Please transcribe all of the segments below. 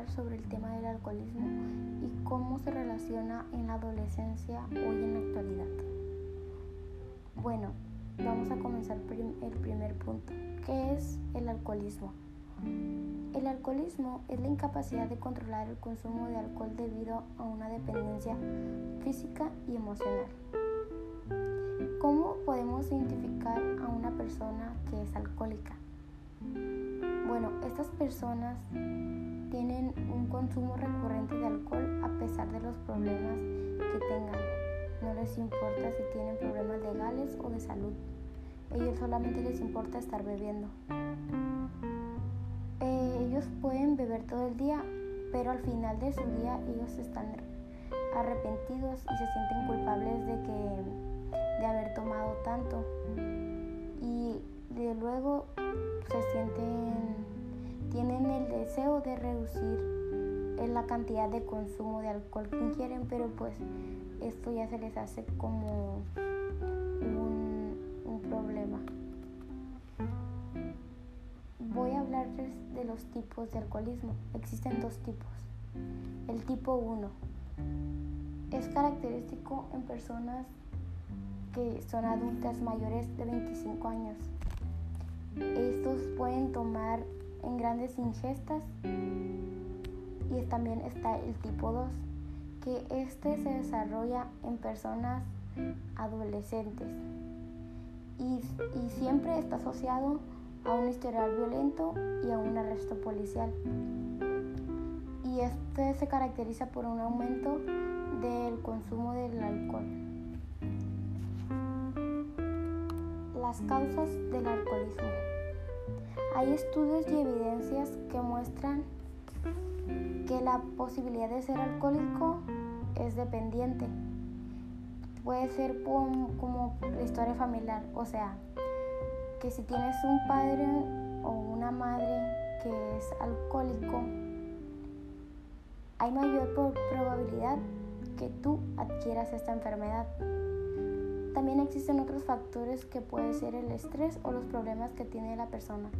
hablar sobre el tema del alcoholismo y cómo se relaciona en la adolescencia hoy en la actualidad. Bueno, vamos a comenzar el primer punto. ¿Qué es el alcoholismo? El alcoholismo es la incapacidad de controlar el consumo de alcohol debido a una dependencia física y emocional. ¿Cómo podemos identificar a una persona que es alcohólica? Bueno, estas personas tienen un consumo recurrente de alcohol a pesar de los problemas que tengan. No les importa si tienen problemas legales o de salud. Ellos solamente les importa estar bebiendo. Eh, ellos pueden beber todo el día, pero al final de su día ellos están arrepentidos y se sienten culpables de que de haber tomado tanto y de luego se sienten tienen el deseo de reducir la cantidad de consumo de alcohol que ingieren pero pues esto ya se les hace como un, un problema. Voy a hablarles de los tipos de alcoholismo. Existen dos tipos. El tipo 1 es característico en personas que son adultas mayores de 25 años. Estos pueden tomar en grandes ingestas y también está el tipo 2, que este se desarrolla en personas adolescentes y, y siempre está asociado a un historial violento y a un arresto policial. Y este se caracteriza por un aumento del consumo del alcohol. Las causas del alcoholismo. Hay estudios y evidencias que muestran que la posibilidad de ser alcohólico es dependiente. Puede ser como la historia familiar, o sea, que si tienes un padre o una madre que es alcohólico, hay mayor probabilidad que tú adquieras esta enfermedad. También existen otros factores que puede ser el estrés o los problemas que tiene la persona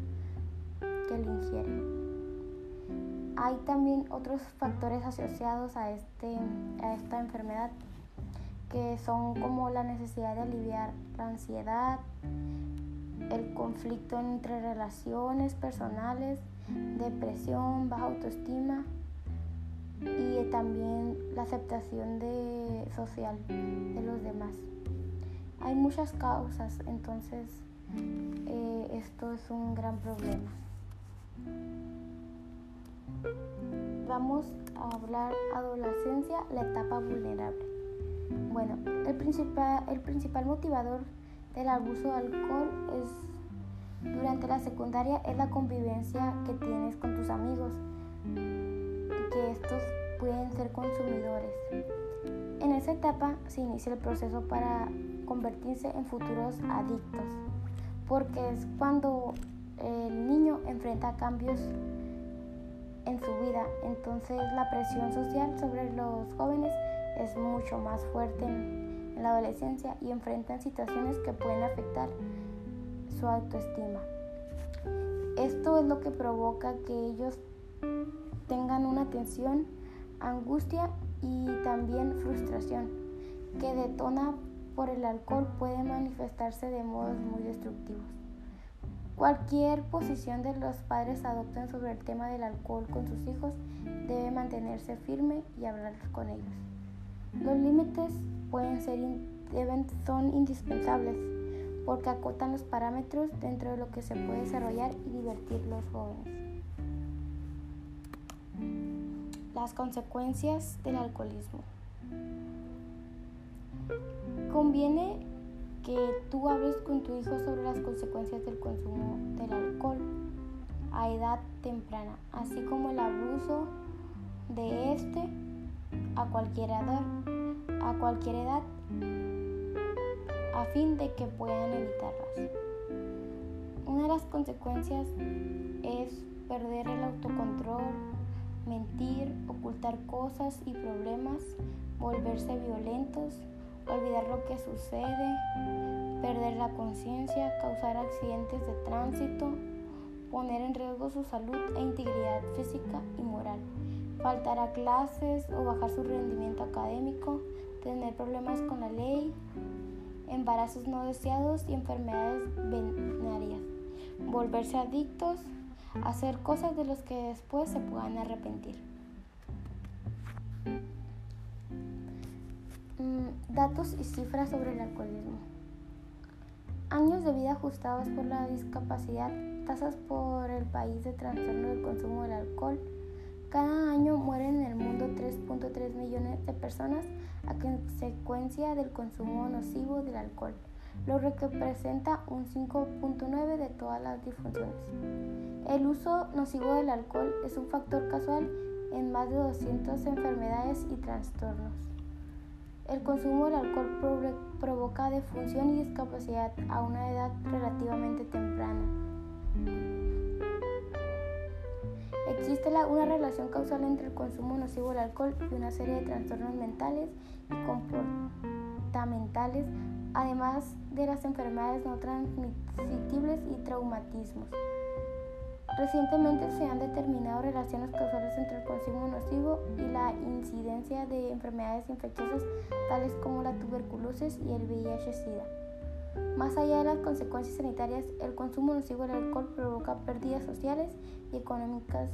que lo ingiere. Hay también otros factores asociados a, este, a esta enfermedad que son como la necesidad de aliviar la ansiedad, el conflicto entre relaciones personales, depresión, baja autoestima y también la aceptación social de los demás. Hay muchas causas, entonces eh, esto es un gran problema. Vamos a hablar adolescencia, la etapa vulnerable. Bueno, el principal, el principal motivador del abuso de alcohol es durante la secundaria es la convivencia que tienes con tus amigos que estos pueden ser consumidores. En esa etapa se inicia el proceso para convertirse en futuros adictos, porque es cuando el niño enfrenta cambios en su vida, entonces la presión social sobre los jóvenes es mucho más fuerte en, la adolescencia y enfrentan situaciones que pueden afectar su autoestima. Esto es lo que provoca que ellos tengan una tensión, angustia y también frustración que detona por el alcohol puede manifestarse de modos muy destructivos. Cualquier posición de los padres adopten sobre el tema del alcohol con sus hijos debe mantenerse firme y hablar con ellos. Los límites pueden ser deben, son indispensables porque acotan los parámetros dentro de lo que se puede desarrollar y divertir los jóvenes. Las consecuencias del alcoholismo. Conviene que tú hables con tu hijo sobre las consecuencias del consumo del alcohol a edad temprana, así como el abuso de este a cualquier edad, a cualquier edad a fin de que puedan evitarlas. Una de las consecuencias es perder el autocontrol, mentir, ocultar cosas y problemas, volverse violentos, olvidar lo que sucede, perder la conciencia, causar accidentes de tránsito, poner en riesgo su salud e integridad física y moral faltar a clases o bajar su rendimiento académico, tener problemas con la ley, embarazos no deseados y enfermedades venéreas, volverse adictos, hacer cosas de las que después se puedan arrepentir. Mm, datos y cifras sobre el alcoholismo. Años de vida ajustados por la discapacidad, tasas por el país de trastorno del consumo del alcohol. Cada año mueren en el mundo 3.3 millones de personas a consecuencia del consumo nocivo del alcohol, lo que representa un 5.9 de todas las disfunciones. El uso nocivo del alcohol es un factor casual en más de 200 enfermedades y trastornos. El consumo del alcohol provoca defunción y discapacidad a una edad relativamente temprana. Existe una relación causal entre el consumo nocivo del alcohol y una serie de trastornos mentales y comportamentales, además de las enfermedades no transmisibles y traumatismos. Recientemente se han determinado relaciones causales entre el consumo nocivo y la incidencia de enfermedades infecciosas tales como la tuberculosis y el VIH-Sida. Más allá de las consecuencias sanitarias, el consumo nocivo del alcohol provoca pérdidas sociales y económicas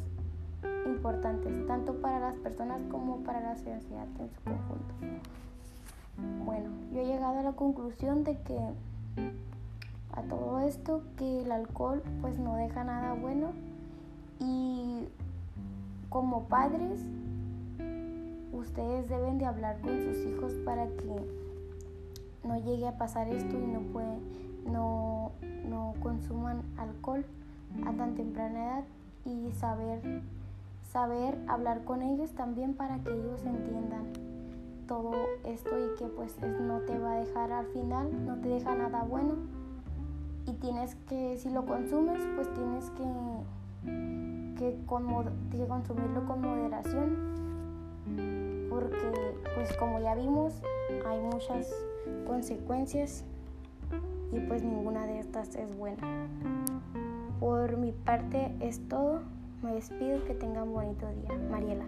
importantes, tanto para las personas como para la sociedad en su conjunto. Bueno, yo he llegado a la conclusión de que a todo esto que el alcohol pues no deja nada bueno. Y como padres ustedes deben de hablar con sus hijos para que no llegue a pasar esto y no puede, no, no consuman alcohol a tan temprana edad. Y saber saber hablar con ellos también para que ellos entiendan todo esto y que pues no te va a dejar al final, no te deja nada bueno y tienes que, si lo consumes, pues tienes que, que, consumirlo con moderación, porque pues como ya vimos, hay muchas consecuencias y pues ninguna de estas es buena. Por mi parte es todo. Me despido, que tengan bonito día. Mariela.